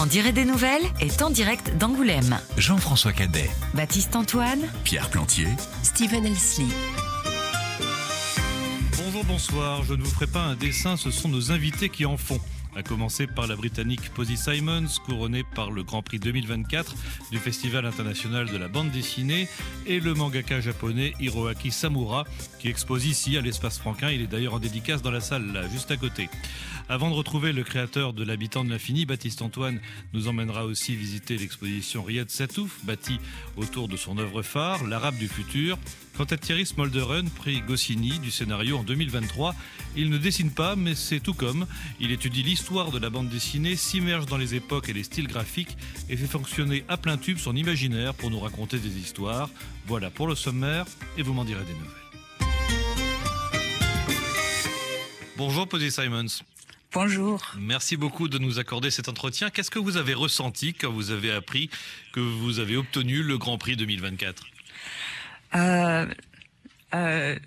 m'en dirai des nouvelles est en direct d'Angoulême. Jean-François Cadet, Baptiste Antoine, Pierre Plantier, Steven Elsley. Bonjour, bonsoir. Je ne vous ferai pas un dessin, ce sont nos invités qui en font. À commencer par la Britannique Posy Simons, couronnée par le Grand Prix 2024 du Festival international de la bande dessinée, et le mangaka japonais Hiroaki Samura, qui expose ici à l'espace franquin. Il est d'ailleurs en dédicace dans la salle, là, juste à côté. Avant de retrouver le créateur de l'habitant de l'infini, Baptiste Antoine nous emmènera aussi visiter l'exposition Riyad Satouf, bâtie autour de son œuvre phare, L'Arabe du futur. Quant à Thierry Smolderen, prix Goscinny du scénario en 2023, il ne dessine pas, mais c'est tout comme. Il étudie l'histoire de la bande dessinée, s'immerge dans les époques et les styles graphiques et fait fonctionner à plein tube son imaginaire pour nous raconter des histoires. Voilà pour le sommaire et vous m'en direz des nouvelles. Bonjour Posy Simons. Bonjour. Merci beaucoup de nous accorder cet entretien. Qu'est-ce que vous avez ressenti quand vous avez appris que vous avez obtenu le Grand Prix 2024 euh, euh,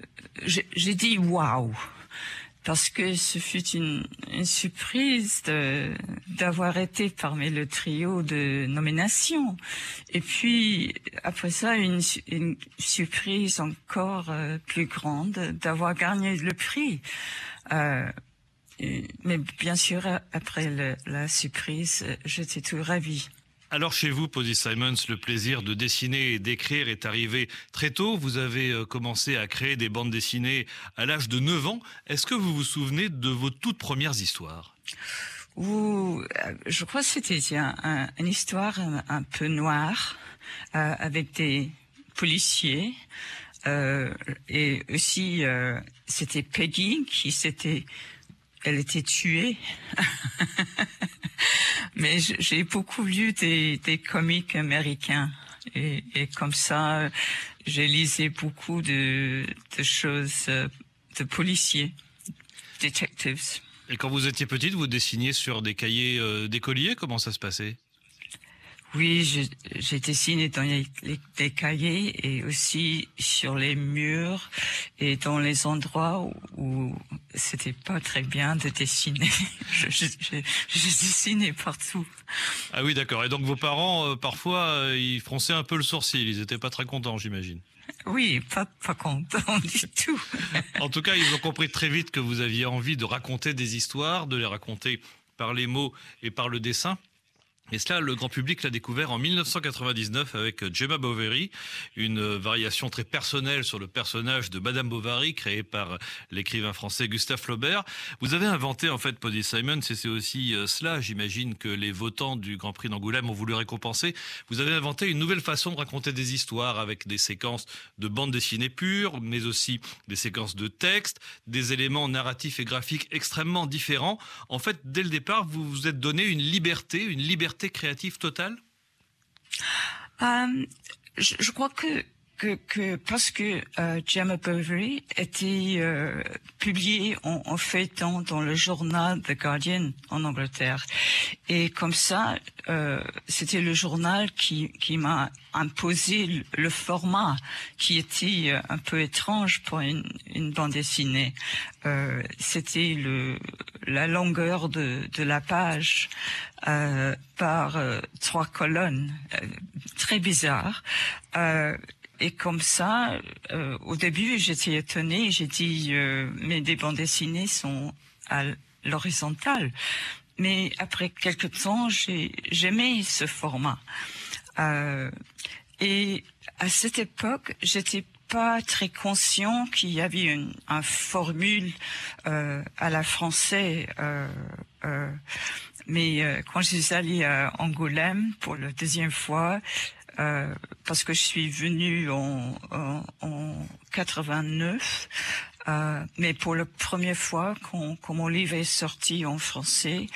J'ai dit waouh parce que ce fut une, une surprise d'avoir été parmi le trio de nomination. Et puis, après ça, une, une surprise encore euh, plus grande d'avoir gagné le prix. Euh, mais bien sûr, après le, la surprise, j'étais tout ravi. Alors chez vous, Posy Simons, le plaisir de dessiner et d'écrire est arrivé très tôt. Vous avez euh, commencé à créer des bandes dessinées à l'âge de 9 ans. Est-ce que vous vous souvenez de vos toutes premières histoires? Euh, je crois que c'était un, un, une histoire un, peu noire euh, avec des policiers. Euh, et aussi, euh, c'était Peggy qui s'était elle était tuée. Mais j'ai beaucoup lu des, des comiques américains. Et, comme ça, j'ai lisé beaucoup de, de choses euh, de policiers, detectives. Et quand vous étiez petite, vous dessiniez sur des cahiers euh, d'écoliers? Comment ça se passait? Oui, j'ai dessiné dans les, les, cahiers et aussi sur les murs et dans les endroits où, où c'était pas très bien de dessiner. je, je, je, je, dessinais partout. Ah oui, d'accord. Et donc vos parents, euh, parfois, euh, ils fronçaient un peu le sourcil. Ils étaient pas très contents, j'imagine. Oui, pas, pas content du tout. en tout cas, ils ont compris très vite que vous aviez envie de raconter des histoires, de les raconter par les mots et par le dessin. Et cela, le grand public l'a découvert en 1999 avec Gemma Bovary, une variation très personnelle sur le personnage de Madame Bovary, créé par l'écrivain français Gustave Flaubert. Vous avez inventé, en fait, Poddy Simon, c'est aussi euh, cela, j'imagine, que les votants du Grand Prix d'Angoulême ont voulu récompenser. Vous avez inventé une nouvelle façon de raconter des histoires avec des séquences de bande dessinée pure, mais aussi des séquences de texte, des éléments narratifs et graphiques extrêmement différents. En fait, dès le départ, vous vous êtes donné une liberté, une liberté créative totale? Euh, je, je, crois que que, que parce que euh, Gemma Bovary était euh, publié en, en feuilleton dans le journal The Guardian en Angleterre. Et comme ça, euh, c'était le journal qui, qui m'a imposé le, format qui était euh, un peu étrange pour une, une bande dessinée. Euh, c'était le la longueur de, de la page euh, par trois colonnes, très bizarre. Et comme ça, euh, au début, j'étais étonnée. J'ai dit, euh, mais des bandes dessinées sont à l'horizontale. Mais après quelque temps, j'ai j'aimais ce format. Euh, et à cette époque, j'étais pas très conscient qu'il y avait une, un formule euh, à la français. Euh, euh, mais euh, quand je suis allée à Angoulême pour la deuxième fois, euh, parce que je suis venue en, en, en 89, euh, mais pour la première fois quand, mon livre est sorti en français,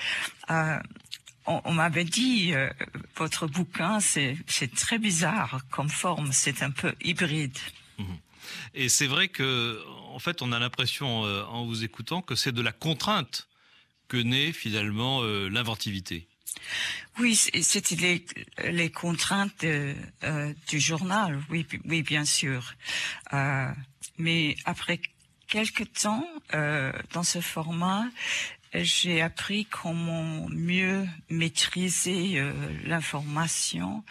euh, on, m'avait dit votre bouquin c'est très bizarre comme forme, c'est un peu hybride. Mmh. Et c'est vrai que en fait on a l'impression en vous écoutant que c'est de la contrainte que naît finalement l'inventivité. Oui, c'était les, contraintes de, euh, du journal, oui, oui, bien sûr. Euh, mais après quelque temps, euh, dans ce format, j'ai appris comment mieux maîtriser euh, l'information,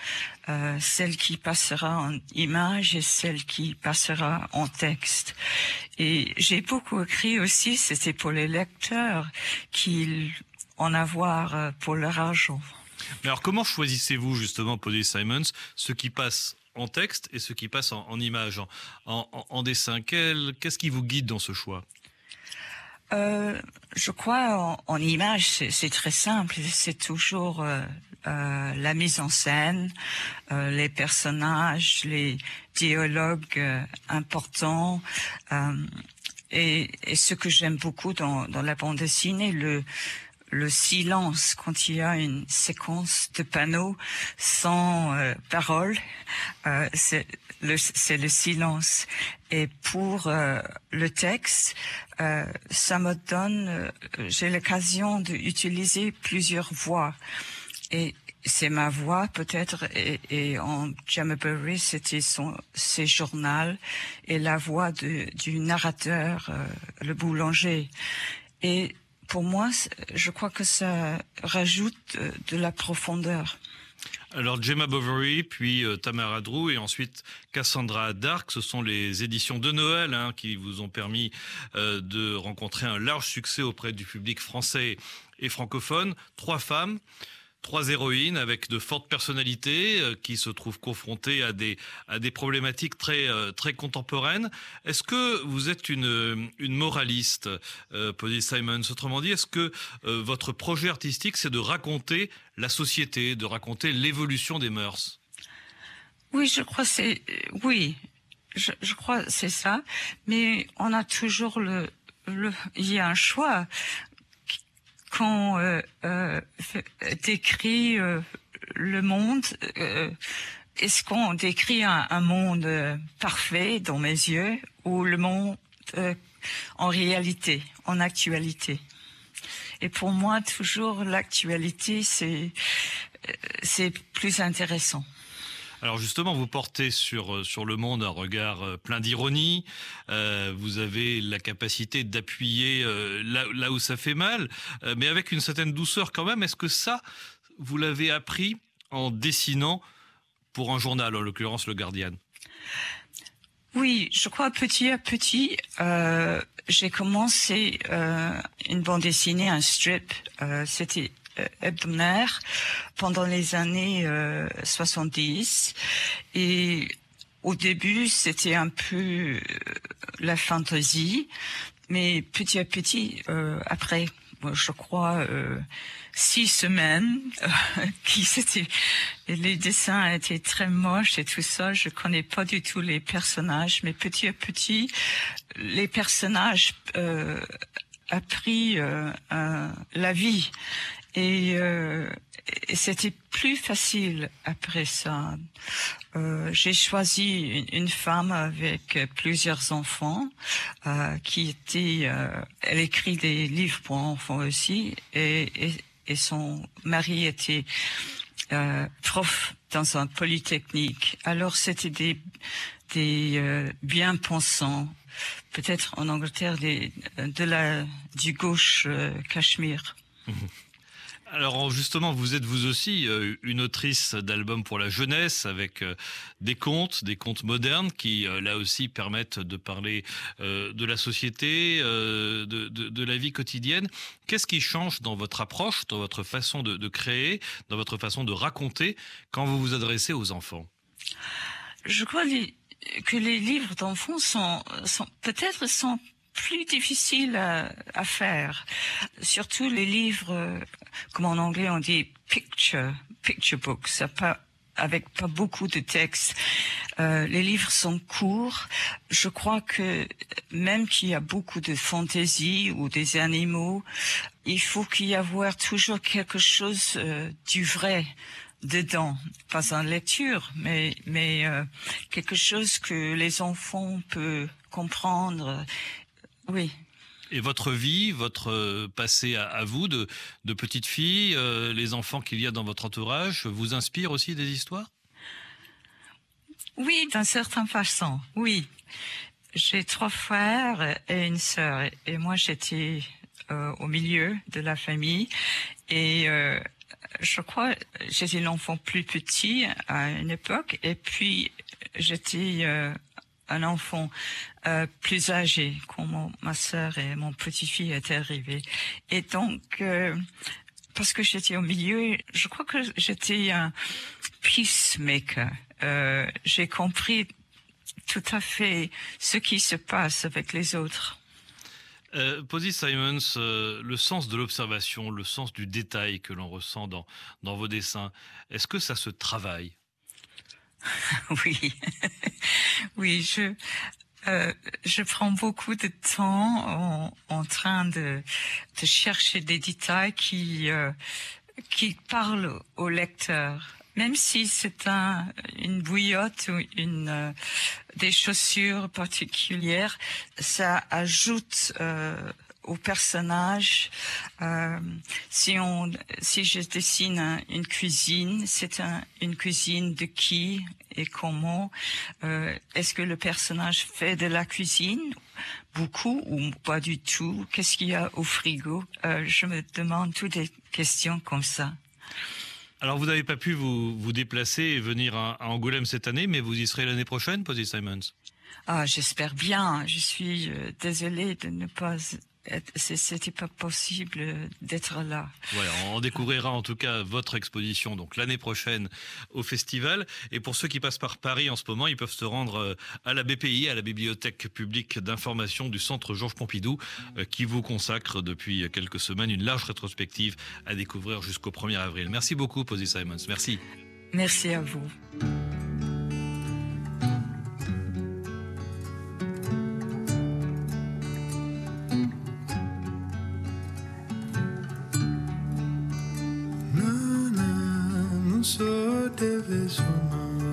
euh, celle qui passera en image et celle qui passera en texte. Et j'ai beaucoup écrit aussi, c'était pour les lecteurs qui en avoir euh, pour leur argent. Mais alors comment choisissez-vous justement, Polly Simons, ce qui passe en texte et ce qui passe en, en image, en, en, en dessin? Qu'est-ce qui vous guide dans ce choix? Euh, je crois en, image, c'est très simple. C'est toujours euh, euh, la mise en scène, les personnages, les dialogues importants. Et, et, ce que j'aime beaucoup dans, dans, la bande dessinée, le, le silence quand il y a une séquence de panneaux sans euh, parole, euh, c'est le, le, silence. Et pour euh, le texte, euh, ça me donne, euh, j'ai l'occasion d'utiliser plusieurs voix. Et c'est ma voix peut-être, et, et en Jammerbury, c'était son ses journaux et la voix du narrateur, euh, le boulanger. Et pour moi, je crois que ça rajoute de la profondeur. Alors Gemma Bovary, puis euh, Tamara Drew et ensuite Cassandra Dark, ce sont les éditions de Noël hein, qui vous ont permis euh, de rencontrer un large succès auprès du public français et francophone. Trois femmes, trois héroïnes avec de fortes personnalités euh, qui se trouvent confrontées à des à des problématiques très euh, très contemporaines. Est-ce que vous êtes une une moraliste, euh, Simons? Autrement dit, est-ce que euh, votre projet artistique c'est de raconter la société, de raconter l'évolution des mœurs? Oui, je crois c'est oui, je, je crois c'est ça, mais on a toujours le le il y a un choix quand euh, euh, décrit euh, le monde, euh, est-ce qu'on décrit un, un monde euh, parfait dans mes yeux ou le monde euh, en réalité, en actualité? Et pour moi, toujours l'actualité, c'est c'est plus intéressant. Alors justement, vous portez sur sur le monde un regard plein d'ironie. Euh, vous avez la capacité d'appuyer euh, là, où ça fait mal, euh, mais avec une certaine douceur quand même. Est-ce que ça, vous l'avez appris en dessinant pour un journal, en l'occurrence le Guardian? Oui, je crois petit à petit, euh, j'ai commencé euh, une bande dessinée, un strip. Euh, C'était hebdomadaire pendant les années euh, 70 et au début c'était un peu la fantaisie. Mais petit à petit euh, après je crois euh, six semaines euh, qui c'était les dessins étaient très moches et tout ça. Je connais pas du tout les personnages. Mais petit à petit les personnages euh, a pris euh, la vie et, euh, c'était plus facile après ça. Euh, J'ai choisi une, une, femme avec plusieurs enfants euh, qui était, euh, elle écrit des livres pour enfants aussi, et, et, et son mari était euh, prof dans un polytechnique. Alors c'était des, des euh, bien-pensants, peut-être en Angleterre des, de la, du gauche euh, Cachemire. Alors justement, vous êtes vous aussi euh, une autrice d'albums pour la jeunesse avec euh, des contes, des contes modernes qui euh, là aussi permettent de parler de la société, de, la vie quotidienne. Qu'est-ce qui change dans votre approche, dans votre façon de, créer, dans votre façon de raconter quand vous vous adressez aux enfants? Je crois que les livres d'enfants sont, sont peut-être sont plus difficile à, à, faire. Surtout les livres, comme en anglais on dit picture, picture books, avec pas beaucoup de textes. Euh, les livres sont courts. Je crois que même qu'il y a beaucoup de fantaisie ou des animaux, il faut qu'il y avoir toujours quelque chose euh, du vrai dedans, pas en lecture, mais mais euh, quelque chose que les enfants peuvent comprendre oui. Et votre vie, votre passé à, à vous de, de, petite fille, euh, les enfants qu'il y a dans votre entourage, vous inspirent aussi des histoires? Oui, d'une certaine façon, oui. J'ai trois frères et une sœur, et moi j'étais euh, au milieu de la famille et euh, je crois j'étais l'enfant plus petit à une époque et puis j'étais euh, un enfant euh, plus âgé quand mon- ma sœur et mon petit-fils étaient arrivés. Et donc, euh, parce que j'étais au milieu, je crois que j'étais un peacemaker. Euh, J'ai compris tout à fait ce qui se passe avec les autres. Euh, Posy Simons, euh, le sens de l'observation, le sens du détail que l'on ressent dans, dans vos dessins, est-ce que ça se travaille? Oui, oui, je euh, je prends beaucoup de temps en, en train de, de chercher des détails qui euh, qui parlent au lecteur, même si c'est un une bouillotte ou une euh, des chaussures particulières, ça ajoute euh, au personnage. Euh, si on, si je dessine un- une cuisine, c'est un, une cuisine de qui et comment Euh, Est-ce que le personnage fait de la cuisine? Beaucoup ou pas du tout? Qu'est-ce qu'il y a au frigo? Euh, Je me demande toutes des questions comme ça. Alors, vous n'avez pas pu vous, vous déplacer et venir à, à Angoulême cette année, mais vous y serez l'année prochaine, Posy Simons? Ah, j'espère bien. Je suis désolée de ne pas C'était pas possible d'être là. Voilà, on découvrira en tout cas votre exposition donc l'année prochaine au festival. Et pour ceux qui passent par Paris en ce moment, ils peuvent se rendre euh, à la BPI, à la Bibliothèque publique d'information du Centre Georges Pompidou, euh, qui vous consacre depuis quelques semaines une large rétrospective à découvrir jusqu'au 1er avril. Merci beaucoup, Posy Simons. Merci. Merci à vous. this woman.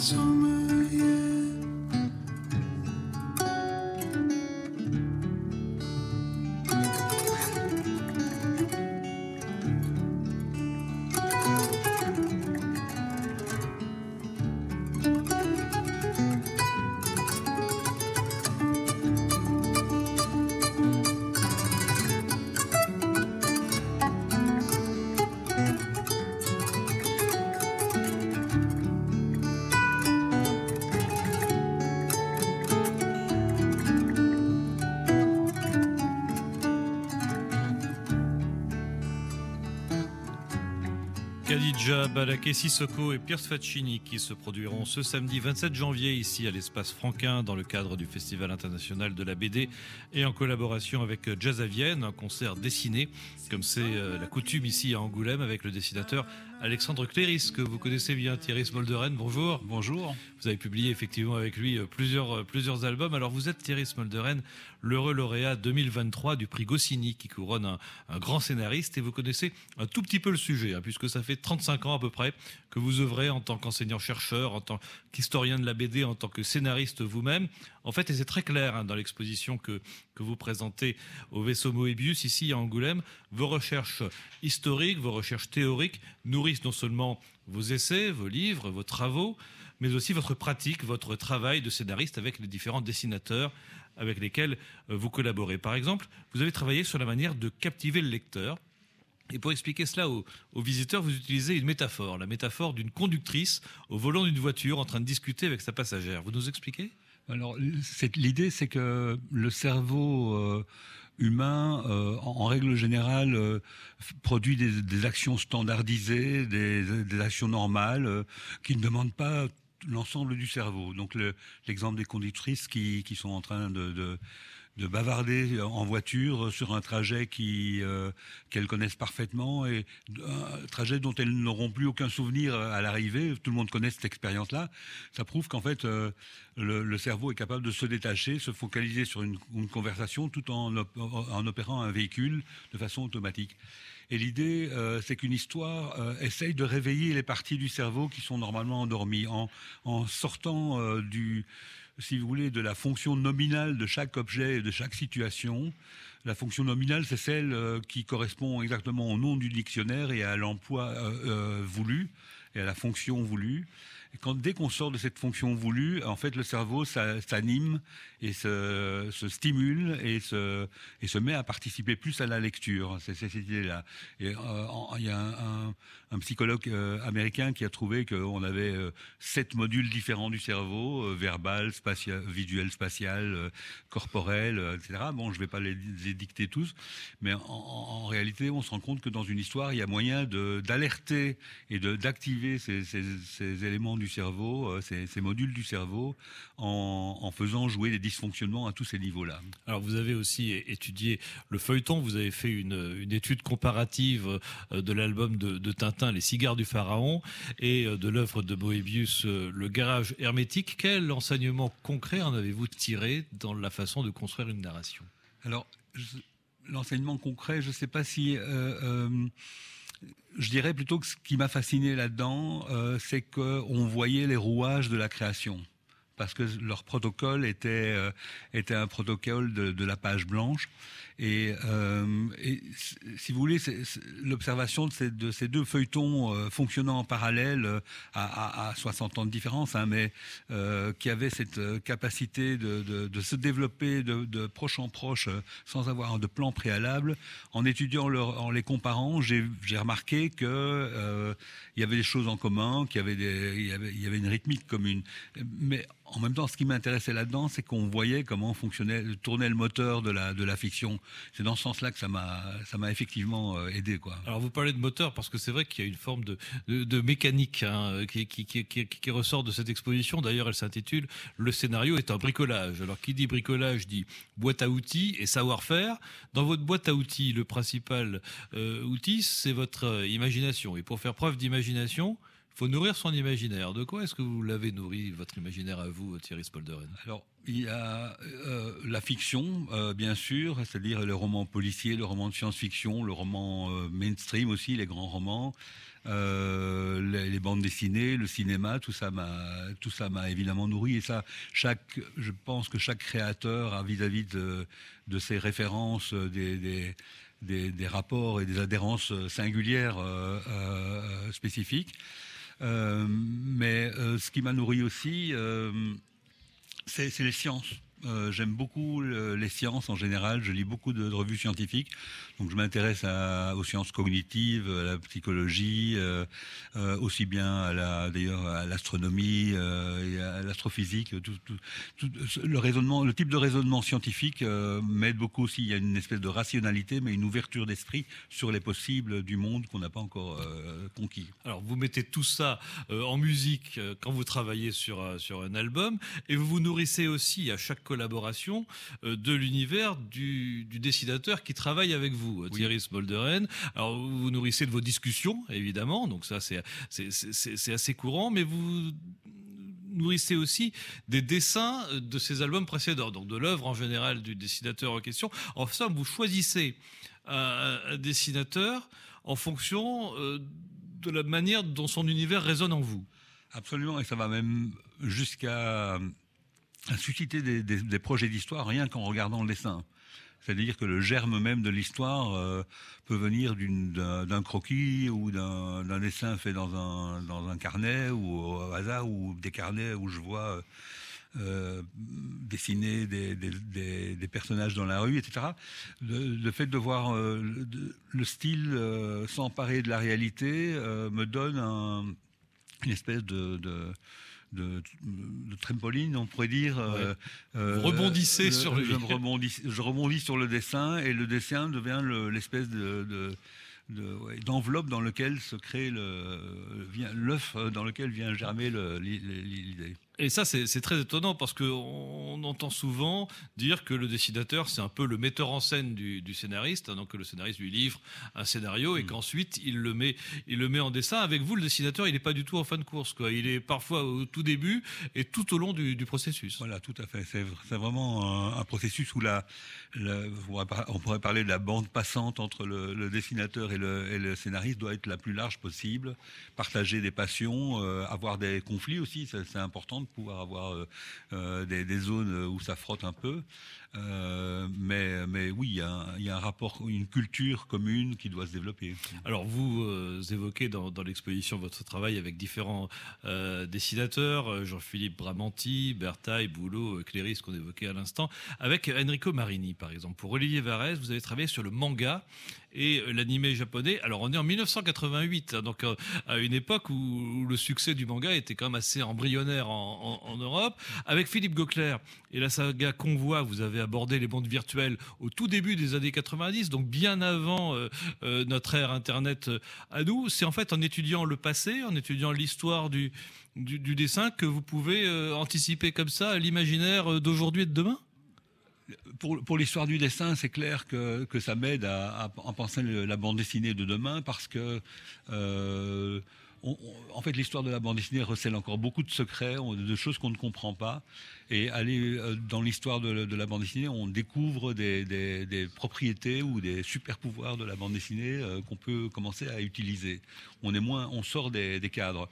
so Khadija Balaké Sissoko et Pierce Faccini qui se produiront ce samedi 27 janvier ici à l'espace Franquin dans le cadre du Festival international de la BD et en collaboration avec Jazz à un concert dessiné comme c'est euh, la coutume ici à Angoulême avec le dessinateur Alexandre Cléris, que vous connaissez bien, Thierry Smolderen, bonjour. Bonjour. Vous avez publié effectivement avec lui euh, plusieurs, euh, plusieurs albums. Alors vous êtes Thierry Smolderen, l'heureux lauréat 2023 du prix Goscinny qui couronne un, un, grand scénariste et vous connaissez un tout petit peu le sujet, hein, puisque ça fait 35 ans à peu près que vous œuvrez en tant qu'enseignant-chercheur, en tant qu'historien de la BD, en tant que scénariste vous-même. En fait, et c'est très clair hein, dans l'exposition que, que vous présentez au vaisseau Moebius ici à Angoulême, vos recherches historiques, vos recherches théoriques nourrissent non seulement vos essais, vos livres, vos travaux, mais aussi votre pratique, votre travail de scénariste avec les différents dessinateurs avec lesquels euh, vous collaborez. Par exemple, vous avez travaillé sur la manière de captiver le lecteur. Et pour expliquer cela aux, aux, visiteurs, vous utilisez une métaphore, la métaphore d'une conductrice au volant d'une voiture en train de discuter avec sa passagère. Vous nous expliquez? Alors, l'idée, c'est que le cerveau euh, humain, euh, en, règle générale, euh, produit des, actions standardisées, des, actions normales, qui ne demandent pas l'ensemble du cerveau. Donc l'exemple le, des conductrices qui, sont en train de, de, bavarder en voiture sur un trajet euh, qu'elles connaissent parfaitement et un trajet dont elles n'auront plus aucun souvenir à l'arrivée. Tout le monde connaît cette expérience-là. Ça prouve qu'en fait euh, le, cerveau est capable de se détacher, se focaliser sur une, conversation tout en, op en opérant un véhicule de façon automatique. Et l'idée, euh, c'est qu'une histoire euh, essaye de réveiller les parties du cerveau qui sont normalement endormies en, sortant euh, du, si vous voulez, de la fonction nominale de chaque objet et de chaque situation. La fonction nominale, c'est celle qui correspond exactement au nom du dictionnaire et à l'emploi voulu et à la fonction voulue. Quand, dès qu'on sort de cette fonction voulue, en fait, le cerveau s'anime et se, stimule et se, et se met à participer plus à la lecture. C'est cette idée-là. Euh, il y a un, psychologue euh, américain qui a trouvé qu'on avait euh, sept modules différents du cerveau verbal, visuel, spatial, corporel, etc. Bon, je ne vais pas les, les, dicter tous, mais en, en, réalité, on se rend compte que dans une histoire, il y a moyen d'alerter et d'activer ces, ces, ces éléments du cerveau, euh, ces, ces, modules du cerveau, en, en, faisant jouer des dysfonctionnements à tous ces niveaux-là. Alors vous avez aussi étudié le feuilleton, vous avez fait une, une étude comparative euh, de l'album de, de, Tintin, Les cigares du pharaon, et euh, de l'œuvre de Moebius, Le garage hermétique. Quel enseignement concret en avez-vous tiré dans la façon de construire une narration? Alors, l'enseignement concret, je ne sais pas si... Euh, euh, je dirais plutôt que ce qui m'a fasciné là-dedans, euh, c'est qu'on voyait les rouages de la création. Parce que leur protocole était, euh, un protocole de, la page blanche. Et, euh, si vous voulez, l'observation de, ces deux feuilletons euh, fonctionnant en parallèle à, à, à, 60 ans de différence, hein, mais qui avaient cette capacité de, se développer de, proche en proche sans avoir de plan préalable, en étudiant leur, en les comparant, j'ai remarqué que euh, il y avait des choses en commun, qu'il y avait une rythmique commune. Mais en même temps, ce qui m'intéressait là-dedans, c'est qu'on voyait comment tournait le moteur de la fiction. C'est dans ce sens-là que ça m'a ça m'a effectivement euh, aidé, quoi. Alors vous parlez de moteur parce que c'est vrai qu'il y a une forme de de, mécanique hein, qui, qui, qui, ressort de cette exposition. D'ailleurs, elle s'intitule "Le scénario est un bricolage". Alors qui dit bricolage dit boîte à outils et savoir-faire. Dans votre boîte à outils, le principal euh, outil, c'est votre euh, imagination. Et pour faire preuve d'imagination, faut nourrir son imaginaire. De quoi est-ce que vous l'avez nourri, votre imaginaire à vous, Thierry Spolderen Alors, il y a euh, la fiction, euh, bien sûr, c'est-à-dire le roman policier, le roman de science-fiction, le roman euh, mainstream aussi, les grands romans, les, bandes dessinées, le cinéma, tout ça m'a, évidemment nourri. Et ça, chaque, je pense que chaque créateur a vis-à-vis -vis de, de ses références, des, des des, rapports et des adhérences singulières spécifiques. Euh, mais ce qui m'a nourri aussi, c'est les sciences. Euh, J'aime beaucoup le, les sciences en général. Je lis beaucoup de, revues scientifiques. Donc je m'intéresse aux sciences cognitives, à la psychologie, euh, euh, aussi bien d'ailleurs à l'astronomie et à l'astrophysique. Le type de raisonnement scientifique m'aide beaucoup aussi. Il y a une espèce de rationalité, mais une ouverture d'esprit sur les possibles du monde qu'on n'a pas encore conquis. Alors vous mettez tout ça en musique quand vous travaillez sur sur un album et vous vous nourrissez aussi à chaque collaboration euh, de l'univers du, du dessinateur qui travaille avec vous, Oui. Thierry Smolderen. Alors, vous vous nourrissez de vos discussions, évidemment, donc ça, c'est assez courant, mais vous nourrissez aussi des dessins euh, de ces albums précédents, donc de l'œuvre en général du dessinateur en question. En somme, vous choisissez un, un dessinateur en fonction euh, de la manière dont son univers résonne en vous. Absolument, et ça va même jusqu'à à susciter des, projets d'histoire rien qu'en regardant le dessin. C'est-à-dire que le germe même de l'histoire euh, peut venir d'un croquis ou d'un dessin fait dans un, dans un carnet ou au hasard ou des carnets où je vois euh, dessiner des, des- personnages dans la rue, etc. Le, fait de voir euh, le, style euh, s'emparer de la réalité euh, me donne un, une espèce de, de, de trampoline, on pourrait dire. euh, euh, Vous rebondissez le- sur le- je, rebondis, je rebondis sur le dessin et le dessin devient le- l'espèce de, de- de- ouais, d'enveloppe dans lequel se crée le l'œuf dans lequel vient germer l'idée. Et ça, c'est très étonnant parce qu'on entend souvent dire que le dessinateur, c'est un peu le metteur en scène du, du scénariste, hein, donc que le scénariste lui livre un scénario et qu'ensuite il le met, il le met en dessin. Avec vous, le dessinateur, il n'est pas du tout en fin de course, quoi. Il est parfois au tout début et tout au long du, du processus. Voilà, tout à fait. C'est vraiment un, un processus où la, la- on pourrait parler de la bande passante entre le, le dessinateur et le, et le scénariste doit être la plus large possible. Partager des passions, euh, avoir des conflits aussi, c'est important pouvoir avoir euh, euh, des, des zones où ça frotte un peu. Euh, mais, mais oui, il y, a un, rapport, une culture commune qui doit se développer. Alors vous euh, évoquez dans, l'exposition votre travail avec différents euh, dessinateurs, Jean-Philippe Bramanti, Berthaille, Boulot, Cléris qu'on évoquait à l'instant, avec Enrico Marini par exemple. Pour Olivier Varese, vous avez travaillé sur le manga et l'animé japonais. Alors on est en 1988, hein, donc à une époque où, le succès du manga était quand même assez embryonnaire en, en- en Europe. Avec Philippe Gauclair et la saga Convoi, vous avez abordé les mondes virtuels au tout début des années 90, donc bien avant euh, euh, notre ère Internet euh, à nous. C'est en fait en étudiant le passé, en étudiant l'histoire du, dessin que vous pouvez anticiper comme ça l'imaginaire d'aujourd'hui et de demain? Pour, l'histoire du dessin, c'est clair que, ça m'aide à, à, penser la bande dessinée de demain parce que, en fait, l'histoire de la bande dessinée recèle encore beaucoup de secrets, de choses qu'on ne comprend pas. Et aller euh, dans l'histoire de, la bande dessinée, on découvre des, propriétés ou des super pouvoirs de la bande dessinée euh, qu'on peut commencer à utiliser. On est moins, on sort des, cadres.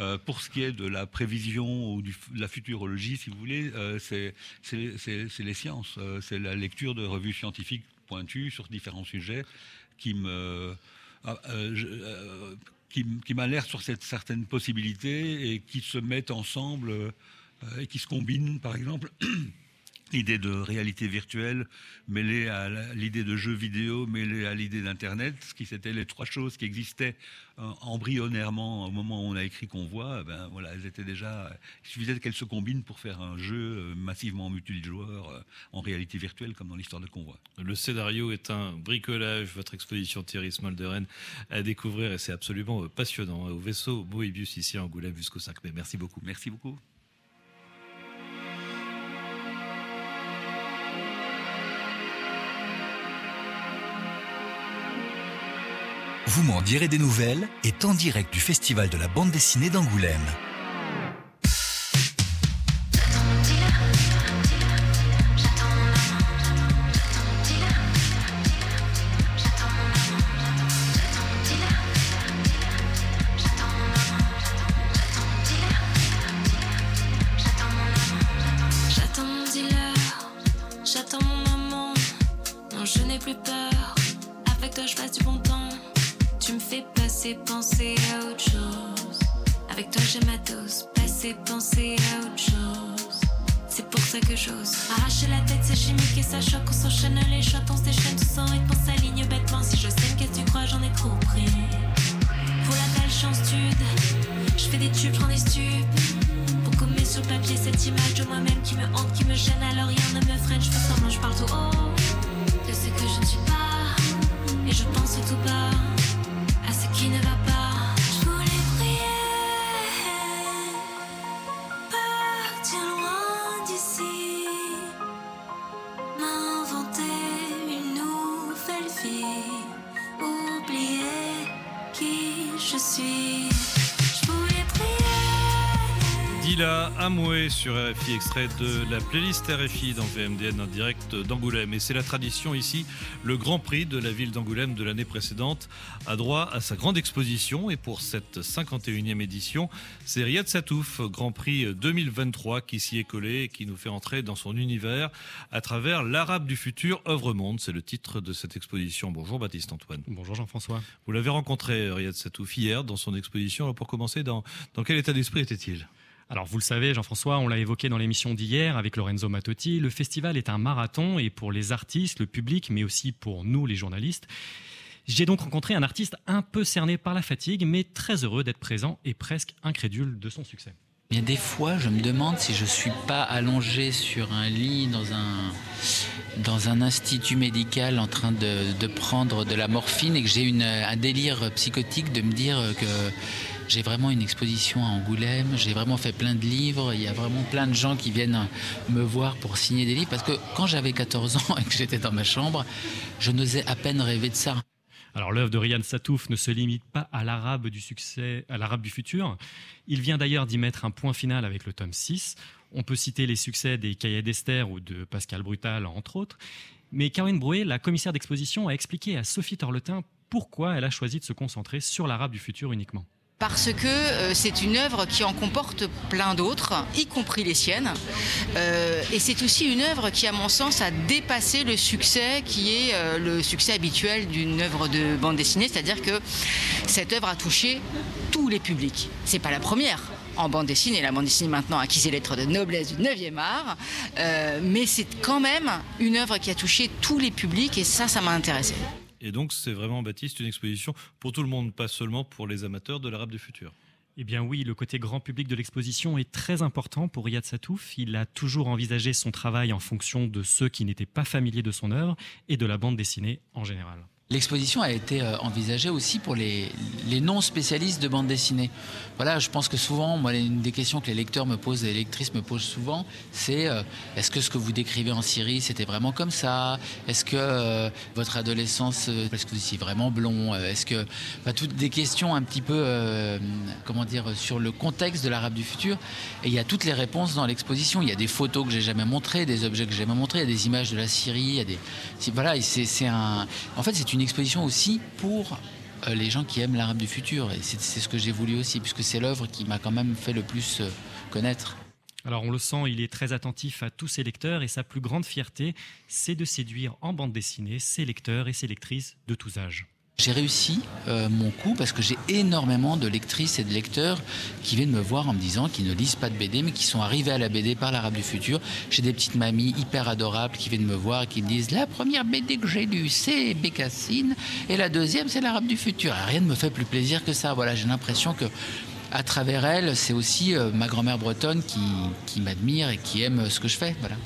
Euh, pour ce qui est de la prévision ou de la futurologie, si vous voulez, c'est les sciences. C'est la lecture de revues scientifiques pointues sur différents sujets qui me ah, qui, m- qui m'alertent sur cette certaine possibilité et qui se mettent ensemble euh, et qui se combinent, par exemple. L'idée de réalité virtuelle mêlée à l'idée de jeu vidéo, mêlée à l'idée d'Internet, ce qui c'était les trois choses qui existaient euh, embryonnairement au moment où on a écrit qu'on voit, ben voilà, elles étaient déjà. Il suffisait qu'elles se combinent pour faire un jeu euh, massivement multijoueur euh, en réalité virtuelle, comme dans l'histoire de Convoi. Le scénario est un bricolage, votre exposition Thierry Smolderen à découvrir et c'est absolument passionnant. Au vaisseau Moebius ici à Angoulême jusqu'au 5 mai. Merci beaucoup. Merci beaucoup. Vous m'en direz des nouvelles est en direct du Festival de la bande dessinée d'Angoulême. Je fais des tubes, j'en ai stupes. Pour gommer sur papier cette image de moi-même qui me hante, qui me gêne, alors rien ne me freine. Je fais semblant, je parle tout haut de ce que je ne suis pas. Et je pense tout bas à ce qui ne va pas. Amoué sur RFI, extrait de la playlist RFI dans VMDN en direct d'Angoulême. Et c'est la tradition ici, le Grand Prix de la ville d'Angoulême de l'année précédente a droit à sa grande exposition. Et pour cette 51e édition, c'est Riyad Satouf, Grand Prix 2023, qui s'y est collé et qui nous fait entrer dans son univers à travers l'Arabe du futur, œuvre monde. C'est le titre de cette exposition. Bonjour Baptiste Antoine. Bonjour Jean-François. Vous l'avez rencontré, Riyad Satouf, hier dans son exposition. Alors pour commencer, dans, dans quel état d'esprit était-il? Alors vous le savez, Jean-François, on l'a évoqué dans l'émission d'hier avec Lorenzo Matotti, le festival est un marathon et pour les artistes, le public, mais aussi pour nous les journalistes. J'ai donc rencontré un artiste un peu cerné par la fatigue, mais très heureux d'être présent et presque incrédule de son succès. Bien des fois, je me demande si je suis pas allongé sur un lit dans un dans un institut médical en train de, de prendre de la morphine et que j'ai un délire psychotique de me dire que j'ai vraiment une exposition à Angoulême, j'ai vraiment fait plein de livres, il y a vraiment plein de gens qui viennent me voir pour signer des livres parce que quand j'avais 14 ans et que j'étais dans ma chambre, je n'osais à peine rêver de ça. Alors l'œuvre de Riyad Satouf ne se limite pas à l'arabe du succès, à l'arabe du futur. Il vient d'ailleurs d'y mettre un point final avec le tome 6. On peut citer les succès des Cahiers d'Esther ou de Pascal Brutal, entre autres. Mais Caroline Brouet, la commissaire d'exposition, a expliqué à Sophie Torletin pourquoi elle a choisi de se concentrer sur l'arabe du futur uniquement parce que euh, c'est une œuvre qui en comporte plein d'autres, y compris les siennes. Euh, et c'est aussi une œuvre qui, à mon sens, a dépassé le succès qui est euh, le succès habituel d'une œuvre de bande dessinée, c'est-à-dire que cette œuvre a touché tous les publics. C'est pas la première en bande dessinée. La bande dessinée maintenant a acquis les lettres de noblesse du 9e art, mais c'est quand même une œuvre qui a touché tous les publics et ça, ça m'a intéressé. Et donc, c'est vraiment, Baptiste, une exposition pour tout le monde, pas seulement pour les amateurs de l'arabe du futur. Eh bien oui, le côté grand public de l'exposition est très important pour Riyad Satouf. Il a toujours envisagé son travail en fonction de ceux qui n'étaient pas familiers de son œuvre et de la bande dessinée en général. L'exposition a été euh, envisagée aussi pour les, les non-spécialistes de bande dessinée. Voilà, je pense que souvent, moi, une des questions que les lecteurs me posent, les lectrices me posent souvent, c'est euh, est-ce que ce que vous décrivez en Syrie, c'était vraiment comme ça? Est-ce que euh, votre adolescence, euh, est-ce que vous étiez vraiment blond? Est-ce que, enfin, toutes des questions un petit peu, euh, comment dire, sur le contexte de l'arabe du futur. Et il y a toutes les réponses dans l'exposition. Il y a des photos que j'ai jamais montrées, des objets que j'ai jamais montrés, il y a des images de la Syrie, il y a des, voilà, c'est un, en fait, c'est une exposition aussi pour euh, les gens qui aiment l'arabe du futur. Et c'est c'est ce que j'ai voulu aussi, puisque c'est l'œuvre qui m'a quand même fait le plus euh, connaître. Alors on le sent, il est très attentif à tous ses lecteurs et sa plus grande fierté, c'est de séduire en bande dessinée ses lecteurs et ses lectrices de tous âges. J'ai réussi euh, mon coup parce que j'ai énormément de lectrices et de lecteurs qui viennent me voir en me disant qu'ils ne lisent pas de BD mais qui sont arrivés à la BD par l'arabe du futur. J'ai des petites mamies hyper adorables qui viennent me voir et qui me disent la première BD que j'ai lue c'est Bécassine et la deuxième c'est l'arabe du futur. Et rien ne me fait plus plaisir que ça. Voilà, j'ai l'impression que à travers elle, c'est aussi euh, ma grand-mère bretonne qui, qui m'admire et qui aime ce que je fais. Voilà.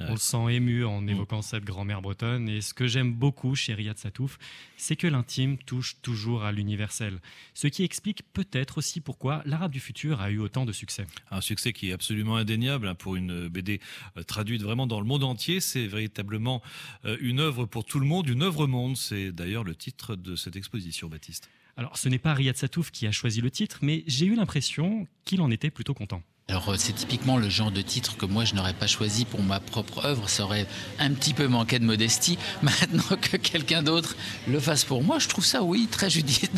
On le sent ému en évoquant cette grand-mère bretonne. Et ce que j'aime beaucoup chez Riyad Satouf, c'est que l'intime touche toujours à l'universel. Ce qui explique peut-être aussi pourquoi l'arabe du futur a eu autant de succès. Un succès qui est absolument indéniable hein, pour une BD euh, traduite vraiment dans le monde entier. C'est véritablement euh, une œuvre pour tout le monde, une œuvre monde. C'est d'ailleurs le titre de cette exposition, Baptiste. Alors ce n'est pas Riyad Satouf qui a choisi le titre, mais j'ai eu l'impression qu'il en était plutôt content. Alors euh, c'est typiquement le genre de titre que moi je n'aurais pas choisi pour ma propre œuvre. Ça aurait un petit peu manqué de modestie. Maintenant que quelqu'un d'autre le fasse pour moi, je trouve ça oui très judicieux.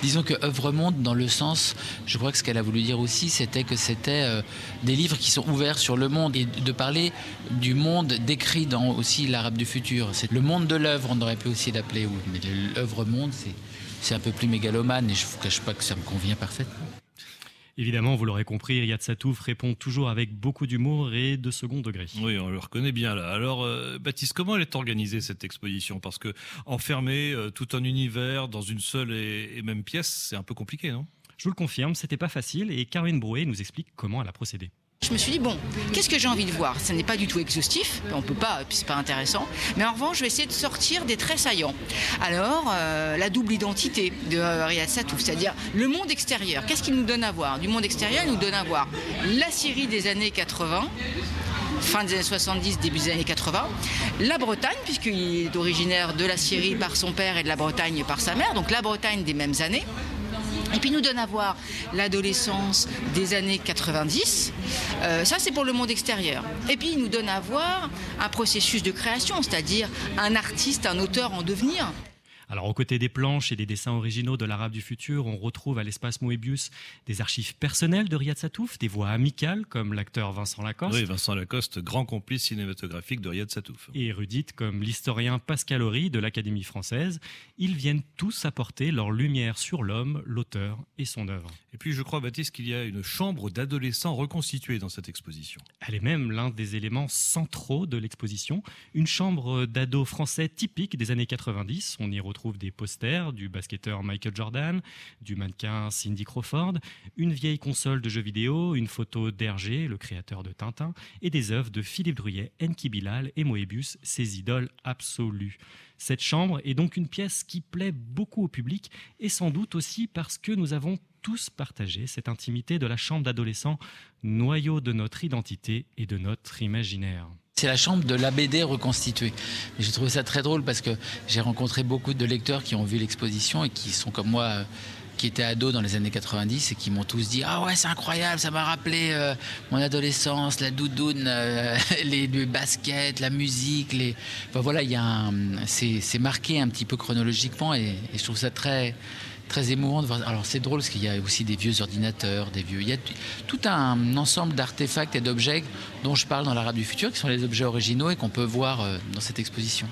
Disons que œuvre monde dans le sens, je crois que ce qu'elle a voulu dire aussi, c'était que c'était euh, des livres qui sont ouverts sur le monde et de parler du monde décrit dans aussi l'arabe du futur. C'est le monde de l'œuvre, on aurait pu aussi l'appeler. Mais l'œuvre monde, c'est un peu plus mégalomane et je vous cache pas que ça me convient parfaitement. Évidemment, vous l'aurez compris, Riyad Satouf répond toujours avec beaucoup d'humour et de second degré. Oui, on le reconnaît bien là. Alors, euh, Baptiste, comment elle est organisée cette exposition? Parce que enfermer euh, tout un univers dans une seule et, et même pièce, c'est un peu compliqué, non? Je vous le confirme, c'était pas facile et Caroline Brouet nous explique comment elle a procédé. Je me suis dit, bon, qu'est-ce que j'ai envie de voir? Ce n'est pas du tout exhaustif, on peut pas, c'est pas intéressant. Mais en revanche, je vais essayer de sortir des traits saillants. Alors, euh, la double identité de Riyad Satouf, c'est-à-dire le monde extérieur. Qu'est-ce qu'il nous donne à voir? Du monde extérieur, il nous donne à voir la Syrie des années 80, fin des années 70, début des années 80, la Bretagne, puisqu'il est originaire de la Syrie par son père et de la Bretagne par sa mère, donc la Bretagne des mêmes années. Et puis nous donne à voir l'adolescence des années 90. Euh, ça, c'est pour le monde extérieur. Et puis il nous donne à voir un processus de création, c'est-à-dire un artiste, un auteur en devenir. Alors, aux côtés des planches et des dessins originaux de l'Arabe du futur, on retrouve à l'espace Moebius des archives personnelles de Riyad Satouf, des voix amicales comme l'acteur Vincent Lacoste. Oui, Vincent Lacoste, grand complice cinématographique de Riyad Satouf. Et érudite comme l'historien Pascal Horry de l'Académie française. Ils viennent tous apporter leur lumière sur l'homme, l'auteur et son œuvre. Et puis, je crois, Baptiste, qu'il y a une chambre d'adolescents reconstituée dans cette exposition. Elle est même l'un des éléments centraux de l'exposition. Une chambre d'ados français typique des années 90. On y retrouve des posters du basketteur Michael Jordan, du mannequin Cindy Crawford, une vieille console de jeux vidéo, une photo d'Hergé, le créateur de Tintin, et des œuvres de Philippe Druyet, Enki Bilal et Moebius, ses idoles absolues. Cette chambre est donc une pièce qui plaît beaucoup au public et sans doute aussi parce que nous avons tous partagé cette intimité de la chambre d'adolescent, noyau de notre identité et de notre imaginaire. C'est la chambre de l'ABD reconstituée. J'ai trouvé ça très drôle parce que j'ai rencontré beaucoup de lecteurs qui ont vu l'exposition et qui sont comme moi, euh, qui étaient ados dans les années 90 et qui m'ont tous dit Ah ouais, c'est incroyable, ça m'a rappelé euh, mon adolescence, la doudoune, euh, les, baskets, la musique. Les... Enfin, voilà, c'est marqué un petit peu chronologiquement et, et je trouve ça très très émouvant de voir. Alors c'est drôle parce qu'il y a aussi des vieux ordinateurs, des vieux. Il y a tout un ensemble d'artefacts et d'objets dont je parle dans l'Arabe du futur, qui sont les objets originaux et qu'on peut voir euh, dans cette exposition.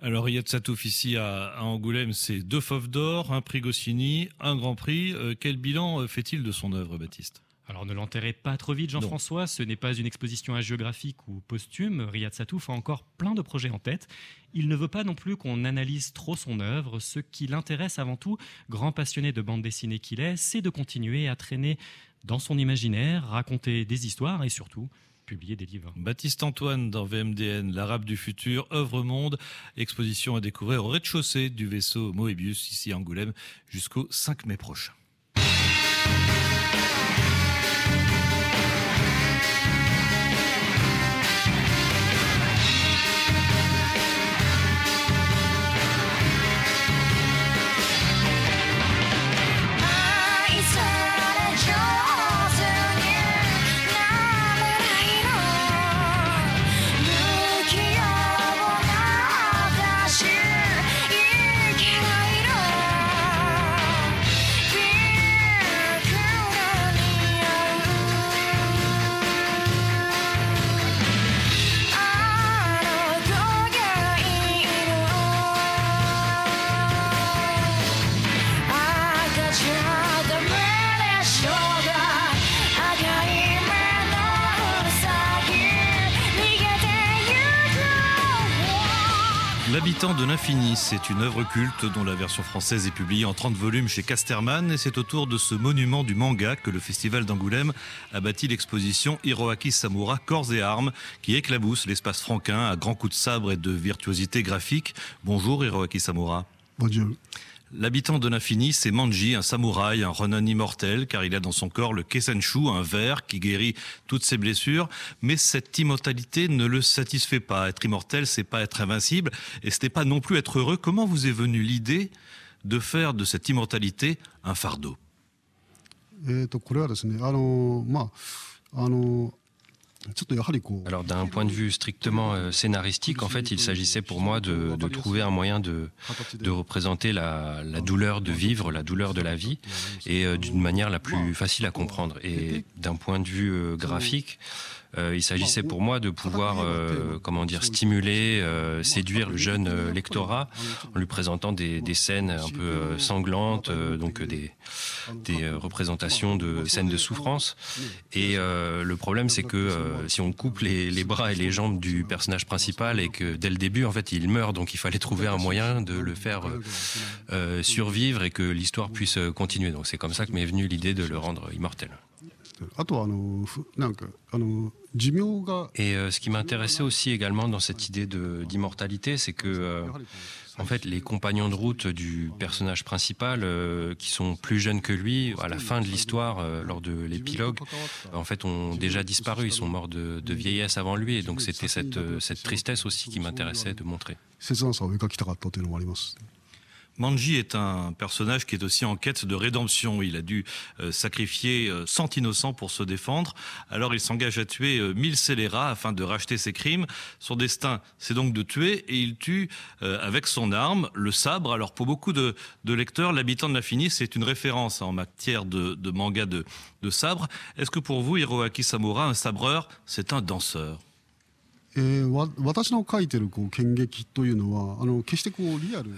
Alors, Riyad Satouf, ici à, à Angoulême, c'est deux fauves d'or, un prix Goscinny, un grand prix. Euh, quel bilan euh, fait-il de son œuvre, Baptiste? Alors ne l'enterrez pas trop vite, Jean-François. Ce n'est pas une exposition hagiographique ou posthume. Riyad Satouf a encore plein de projets en tête. Il ne veut pas non plus qu'on analyse trop son œuvre. Ce qui l'intéresse avant tout, grand passionné de bande dessinée qu'il est, c'est de continuer à traîner dans son imaginaire, raconter des histoires et surtout publier des livres. Baptiste Antoine dans VMDN, l'Arabe du futur, œuvre monde, exposition à découvrir au rez-de-chaussée du vaisseau Moebius, ici à Angoulême, jusqu'au 5 mai prochain. L'habitant de l'infini, c'est une œuvre culte dont la version française est publiée en 30 volumes chez Casterman et c'est autour de ce monument du manga que le festival d'Angoulême a bâti l'exposition Hiroaki Samura Corps et Armes qui éclabousse l'espace franquin à grands coups de sabre et de virtuosité graphique. Bonjour Hiroaki Samura. Bonjour. L'habitant de l'infini, c'est Manji, un samouraï, un ronin immortel, car il a dans son corps le Kesenshu, un ver qui guérit toutes ses blessures. Mais cette immortalité ne le satisfait pas. Être immortel, c'est pas être invincible, et ce n'est pas non plus être heureux. Comment vous est venue l'idée de faire de cette immortalité un fardeau えー、とこれはですね、あのまああの Alors d'un point de vue strictement euh, scénaristique, en fait, il s'agissait pour moi de, trouver un moyen de, de représenter la, la douleur de vivre, la douleur de la vie, et euh, d'une manière la plus facile à comprendre. Et d'un point de vue euh, graphique, il s'agissait pour moi de pouvoir, euh, comment dire, stimuler, euh, séduire le jeune euh, lectorat en lui présentant des, des scènes un peu euh, sanglantes, euh, donc euh, des, des euh, représentations de des scènes de souffrance. Et euh, le problème, c'est que euh, si on coupe les, les bras et les jambes du personnage principal et que dès le début, en fait, il meurt, donc il fallait trouver un moyen de le faire euh, euh, survivre et que l'histoire puisse euh, continuer. Donc c'est comme ça que m'est venue l'idée de le rendre immortel. あとはあのふなんかあの寿命が et euh, ce qui m'intéressait aussi également dans cette idée d'immortalité, c'est que euh, en fait les compagnons de route du personnage principal, euh, qui sont plus jeunes que lui, à la fin de l'histoire, lors de l'épilogue, en fait ont déjà disparu, ils sont morts de, de vieillesse avant lui, et donc c'était cette, cette tristesse aussi qui m'intéressait de montrer. Manji est un personnage qui est aussi en quête de rédemption. Il a dû euh, sacrifier euh, cent innocents pour se défendre. Alors il s'engage à tuer euh, mille scélérats afin de racheter ses crimes. Son destin, c'est donc de tuer et il tue avec son arme, le sabre. Alors pour beaucoup de, lecteurs, l'habitant de l'infini, c'est une référence en matière de, manga de sabre. Est-ce que pour vous, Hiroaki Samura, un sabreur, c'est un danseur?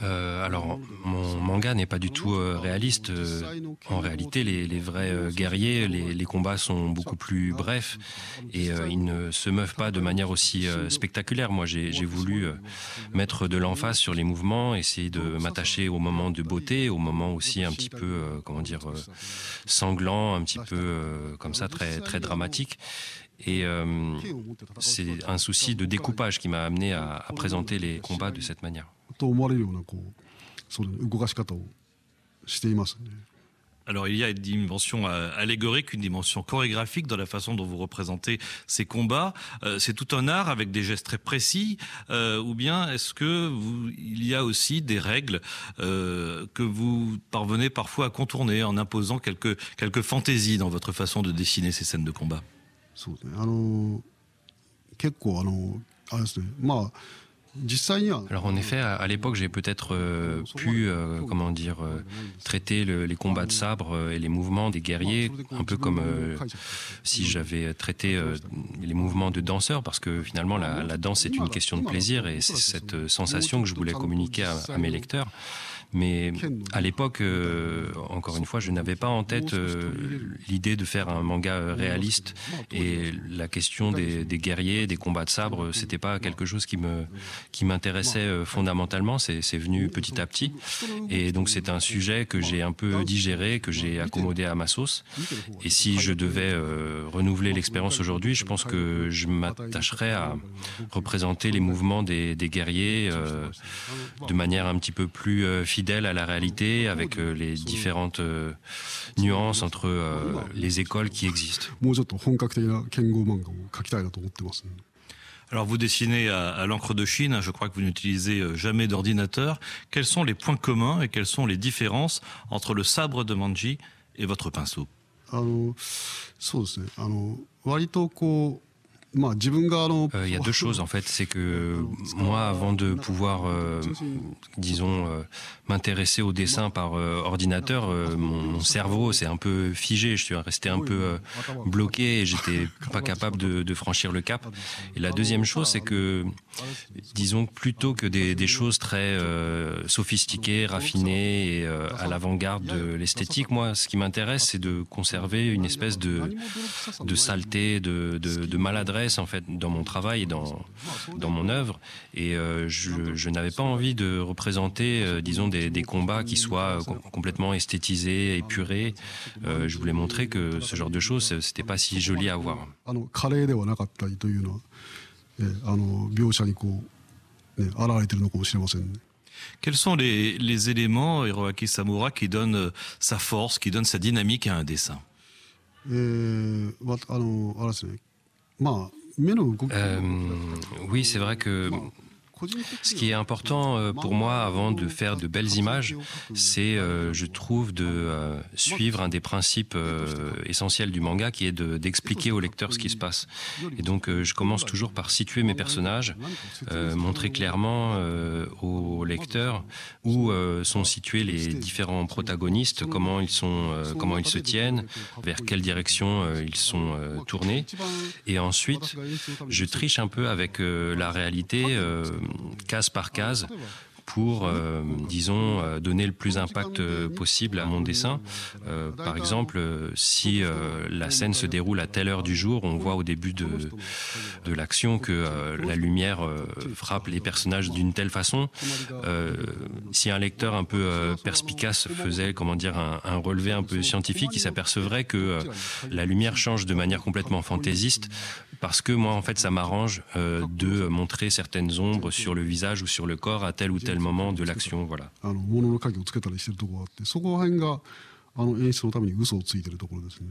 Euh, alors mon manga n'est pas du tout euh, réaliste. En réalité, les, vrais euh, guerriers, les, combats sont beaucoup plus brefs et euh, ils ne se meuvent pas de manière aussi euh, spectaculaire. Moi, j'ai voulu euh, mettre de l'emphase sur les mouvements, essayer de m'attacher au moment de beauté, au moment aussi un petit peu, comment dire, sanglant, un petit peu comme ça, très très dramatique. Et euh, c'est un souci de découpage qui m'a amené à, à, présenter les combats de cette manière. Alors il y a une dimension euh, allégorique, une dimension chorégraphique dans la façon dont vous représentez ces combats. Euh, c'est tout un art avec des gestes très précis, euh, ou bien est-ce que vous, il y a aussi des règles euh, que vous parvenez parfois à contourner en imposant quelques quelques fantaisies dans votre façon de dessiner ces scènes de combat? そうですねあの結構あのあれですねまあ Alors en effet, à, l'époque, j'ai peut-être euh, pu, euh, comment dire, euh, traiter le, les combats de sabre et les mouvements des guerriers, un peu comme si j'avais traité les mouvements de danseurs, parce que finalement, la, la danse est une question de plaisir et c'est cette sensation que je voulais communiquer à, à mes lecteurs. Mais à l'époque, euh, encore une fois, je n'avais pas en tête euh, l'idée de faire un manga euh, réaliste et la question des, des guerriers, des combats de sabre, c'était pas quelque chose qui me qui m'intéressait fondamentalement. C'est venu petit à petit et donc c'est un sujet que j'ai un peu digéré, que j'ai accommodé à ma sauce. Et si je devais renouveler l'expérience aujourd'hui, je pense que je m'attacherais à représenter les mouvements des, des guerriers de manière un petit peu plus fidèle fidèle à la réalité avec euh, les différentes euh, nuances entre euh, les écoles qui existent. Alors vous dessinez à, à l'encre de Chine, hein, je crois que vous n'utilisez jamais d'ordinateur. Quels sont les points communs et quelles sont les différences entre le sabre de Manji et votre pinceau あのそうですねあの割とこう euh, il y a deux choses en fait, c'est que moi, avant de pouvoir, euh, disons, euh, m'intéresser au dessin par ordinateur, mon, cerveau s'est un peu figé. Je suis resté un peu bloqué et j'étais pas capable de, de, franchir le cap. Et la deuxième chose, c'est que, disons, plutôt que des, des choses très sophistiquées, raffinées et à l'avant-garde de l'esthétique, moi, ce qui m'intéresse, c'est de conserver une espèce de, de saleté, de, de, de maladresse en fait dans mon travail, dans dans mon œuvre, et euh, je, je n'avais pas envie de représenter, euh, disons, des, des, combats qui soient complètement esthétisés, épurés. Euh, je voulais montrer que ce genre de choses, c'était pas si joli à voir. Quels sont les, les éléments, Hiroaki Samura, qui donnent sa force, qui donnent sa dynamique à un dessin? Euh, oui, c'est vrai que ce qui est important euh, pour moi avant de faire de belles images, c'est, euh, je trouve, de euh, suivre un des principes essentiels du manga qui est d'expliquer au lecteur ce qui se passe. Et donc, je commence toujours par situer mes personnages, montrer clairement au lecteur où sont situés les différents protagonistes, comment ils sont, comment ils se tiennent, vers quelle direction ils sont tournés. Et ensuite, je triche un peu avec la réalité case par case pour, euh, disons, euh, donner le plus d'impact euh, possible à mon dessin. par exemple, si la scène se déroule à telle heure du jour, on voit au début de, de l'action que la lumière frappe les personnages d'une telle façon. si un lecteur un peu perspicace faisait, comment dire, un, relevé un peu scientifique, il s'apercevrait que la lumière change de manière complètement fantaisiste parce que moi, en fait, ça m'arrange de montrer certaines ombres sur le visage ou sur le corps à tel ou tel moment de l'action. Voilà. あの物の影をつけたりしてるとこがあってそこら辺があ あの演出のために嘘をついてるところですね。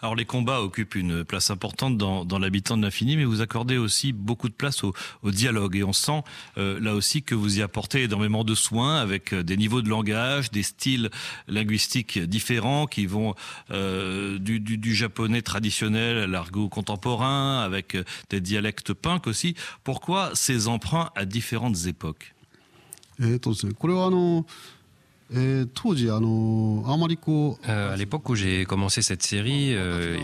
Alors les combats occupent une place importante dans, dans l'habitant de l'infini, mais vous accordez aussi beaucoup de place au, au dialogue. Et on sent euh, là aussi que vous y apportez énormément de soins avec euh, des niveaux de langage, des styles linguistiques différents qui vont euh, du, du, du, japonais traditionnel à l'argot contemporain, avec euh, des dialectes punk aussi. Pourquoi ces emprunts à différentes époques えっとですね、これはあの Euh, à l'époque où j'ai commencé cette série, euh,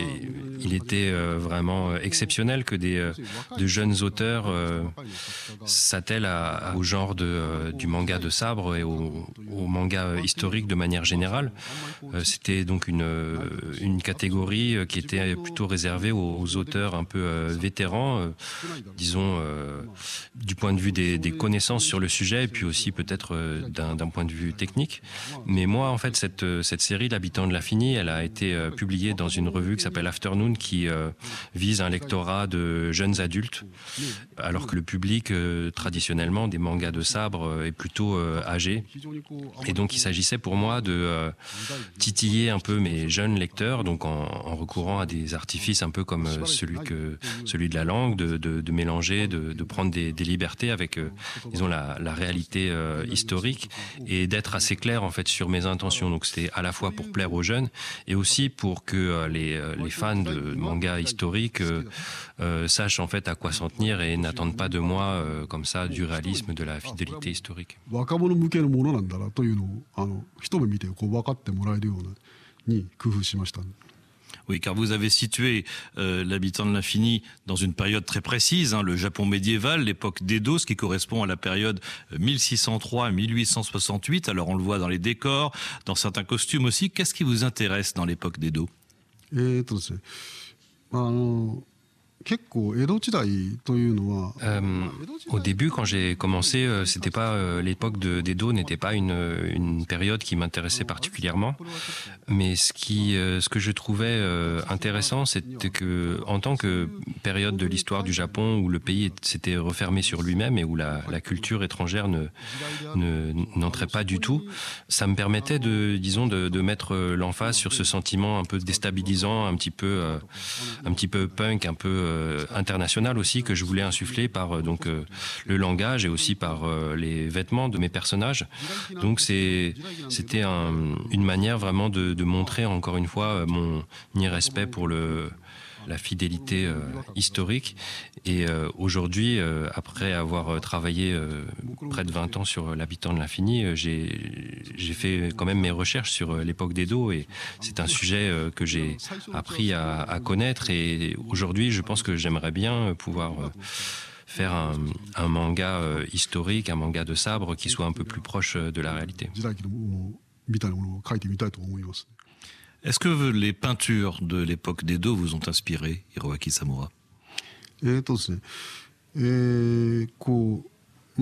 il était euh, vraiment exceptionnel que des de jeunes auteurs s'attellent au genre du manga de sabre et au, manga historique de manière générale. C'était donc une, une catégorie qui était plutôt réservée aux, auteurs un peu vétérans, disons du point de vue des, des, connaissances sur le sujet et puis aussi peut-être d'un point de vue technique. Mais moi, en fait, cette, euh, cette série, L'habitant de l'infini, elle a été euh, publiée dans une revue qui s'appelle Afternoon, qui euh, vise un lectorat de jeunes adultes, alors que le public, traditionnellement, des mangas de sabre, est plutôt âgé. Et donc, il s'agissait pour moi de titiller un peu mes jeunes lecteurs, donc en, recourant à des artifices un peu comme celui, de la langue, de, mélanger, de, prendre des, des libertés avec, disons, la, la réalité historique et d'être assez clair en fait sur mes intentions. Donc c'était à la fois pour plaire aux jeunes et aussi pour que euh, les, euh, les fans de manga historiques euh, sachent en fait à quoi s'en tenir et n'attendent pas de moi comme ça du réalisme, de la fidélité historique. Oui, car vous avez situé euh, l'habitant de l'infini dans une période très précise, hein, le Japon médiéval, l'époque d'Edo, ce qui correspond à la période 1603-1868. Alors on le voit dans les décors, dans certains costumes aussi. Qu'est-ce qui vous intéresse dans l'époque d'Edo euh, au début, quand j'ai commencé, euh, c'était pas euh, l'époque de d'Edo n'était pas une, une, période qui m'intéressait particulièrement. Mais ce qui, ce que je trouvais intéressant, c'était que en tant que période de l'histoire du Japon où le pays s'était refermé sur lui-même et où la, la, culture étrangère ne n'entrait pas du tout, ça me permettait de, disons, de, de mettre l'emphase sur ce sentiment un peu déstabilisant, un petit peu, un petit peu punk, un peu euh, international aussi que je voulais insuffler par euh, donc euh, le langage et aussi par les vêtements de mes personnages. Donc c'est c'était un, une manière vraiment de, de, montrer encore une fois mon irrespect pour le la fidélité euh, historique. Et euh, aujourd'hui, euh, après avoir travaillé près de 20 ans sur l'habitant de l'infini, j'ai fait quand même mes recherches sur l'époque d'Edo et c'est un sujet que j'ai appris à, à, connaître. Et aujourd'hui, je pense que j'aimerais bien pouvoir faire un, un manga historique, un manga de sabre qui soit un peu plus proche de la réalité. Est-ce que les peintures de l'époque d'Edo vous ont inspiré, Hiroaki Samura?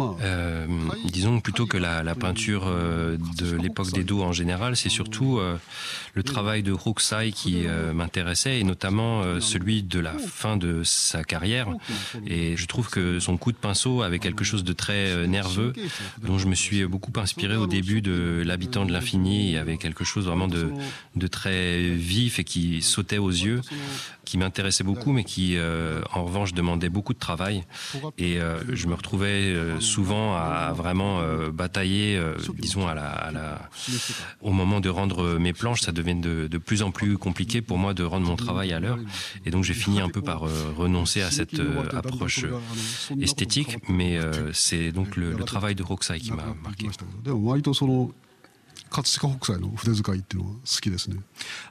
Euh, disons plutôt que la, peinture euh, de l'époque d'Edo en général, c'est surtout euh, le travail de Hokusai qui m'intéressait et notamment celui de la fin de sa carrière. Et je trouve que son coup de pinceau avait quelque chose de très nerveux, dont je me suis beaucoup inspiré au début de L'habitant de l'infini. Il y avait quelque chose vraiment de, de très vif et qui sautait aux yeux, qui m'intéressait beaucoup, mais qui en revanche demandait beaucoup de travail. Et je me retrouvais souvent à vraiment euh, batailler, euh, disons, à la, à la, au moment de rendre mes planches, ça devient de, de, plus en plus compliqué pour moi de rendre mon travail à l'heure. Et donc j'ai fini un peu par euh, renoncer à cette approche esthétique, mais c'est donc le, le, travail de Roxai qui m'a marqué.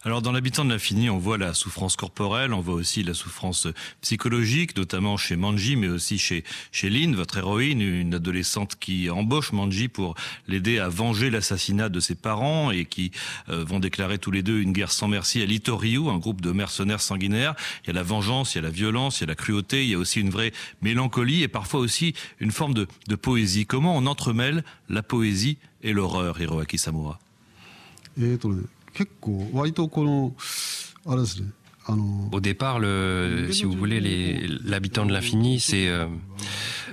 Alors dans l'habitant de l'infini, on voit la souffrance corporelle, on voit aussi la souffrance psychologique, notamment chez Manji, mais aussi chez chez Lynn, votre héroïne, une adolescente qui embauche Manji pour l'aider à venger l'assassinat de ses parents et qui euh, vont déclarer tous les deux une guerre sans merci à Litoryu, un groupe de mercenaires sanguinaires. Il y a la vengeance, il y a la violence, il y a la cruauté, il y a aussi une vraie mélancolie et parfois aussi une forme de, de poésie. Comment on entremêle la poésie et l'horreur, Hiroaki Samura えっ、とね、結構割とこのあれですね。 au départ, si vous voulez, l'habitant de l'infini, c'est euh,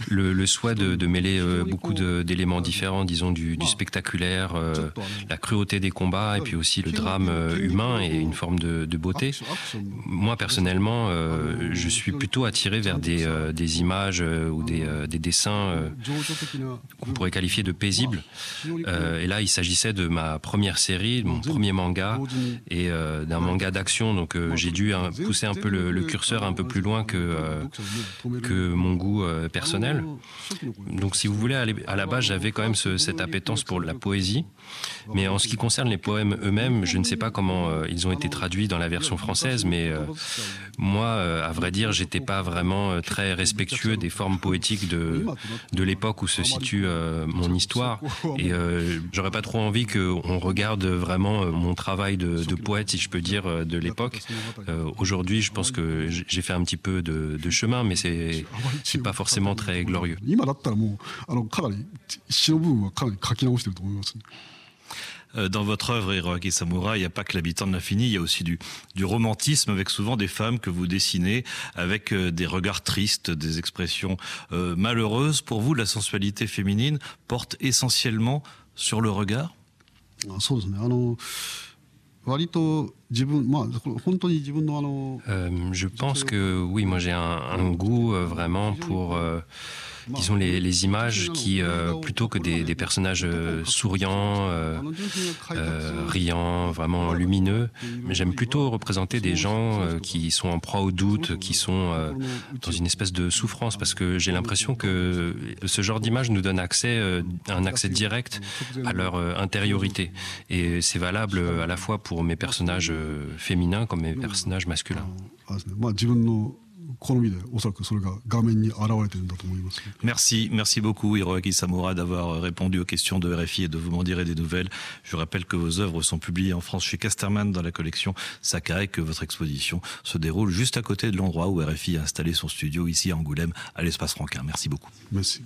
le, le, souhait de, mêler euh, beaucoup d'éléments différents, disons du, spectaculaire, euh, la cruauté des combats et puis aussi le drame humain et une forme de, beauté. Moi personnellement, je suis plutôt attiré vers des, des images ou des, des dessins qu'on pourrait qualifier de paisibles. et là, il s'agissait de ma première série, de mon premier manga et d'un manga d'action. Donc j'ai dû pousser un peu le, curseur un peu plus loin que, que mon goût personnel. Donc si vous voulez, à la base, j'avais quand même ce, cette appétence pour la poésie. Mais en ce qui concerne les poèmes eux-mêmes, je ne sais pas comment euh, ils ont été traduits dans la version française, mais euh, moi, euh, à vrai dire, j'étais pas vraiment très respectueux des formes poétiques de, de l'époque où se situe mon histoire. Et j'aurais pas trop envie qu'on regarde vraiment mon travail de, de, poète, si je peux dire, de l'époque. Aujourd'hui, je pense que j'ai fait un petit peu de, de chemin, mais c'est c'est pas forcément très glorieux. Euh, dans votre œuvre Hiroaki Samura, il n'y a pas que l'habitant de l'infini, il y a aussi du, du, romantisme avec souvent des femmes que vous dessinez avec euh, des regards tristes, des expressions euh, malheureuses. Pour vous, la sensualité féminine porte essentiellement sur le regard? Euh, je pense que oui, moi j'ai un, un, goût vraiment pour euh, disons les, les images qui euh, plutôt que des, des personnages euh, souriants, euh, euh, riants, vraiment lumineux, mais j'aime plutôt représenter des gens qui sont en proie au doute, qui sont dans une espèce de souffrance, parce que j'ai l'impression que ce genre d'image nous donne accès, un accès direct à leur intériorité, et c'est valable à la fois pour mes personnages féminins comme mes personnages masculins. Merci, merci beaucoup Hiroaki Samura d'avoir répondu aux questions de RFI et de vous m'en dire des nouvelles. Je rappelle que vos œuvres sont publiées en France chez Casterman dans la collection Sakai, que votre exposition se déroule juste à côté de l'endroit où RFI a installé son studio ici à Angoulême, à l'espace Franquin. Merci beaucoup. Merci.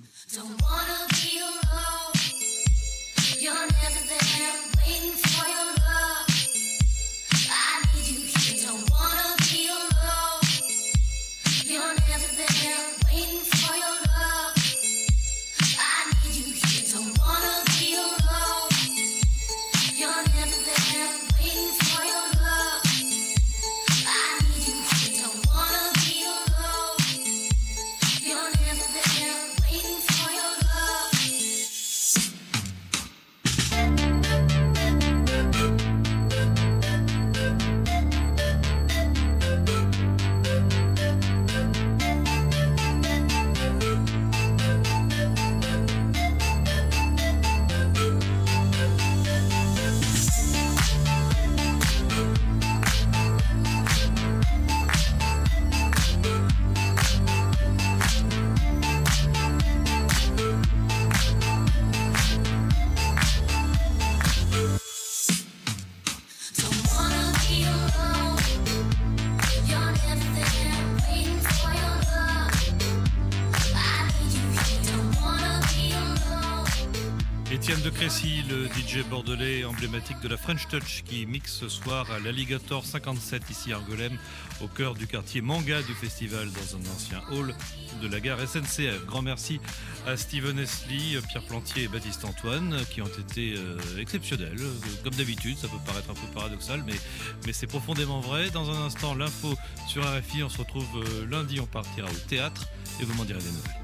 Bordelais emblématique de la French Touch qui mixe ce soir à l'Alligator 57 ici à Argolem, au cœur du quartier manga du festival dans un ancien hall de la gare SNCF. Grand merci à Steven Esli, Pierre Plantier et Baptiste Antoine qui ont été euh, exceptionnels. Comme d'habitude, ça peut paraître un peu paradoxal, mais, mais c'est profondément vrai. Dans un instant, l'info sur RFI. On se retrouve euh, lundi, on partira au théâtre et vous m'en direz des nouvelles.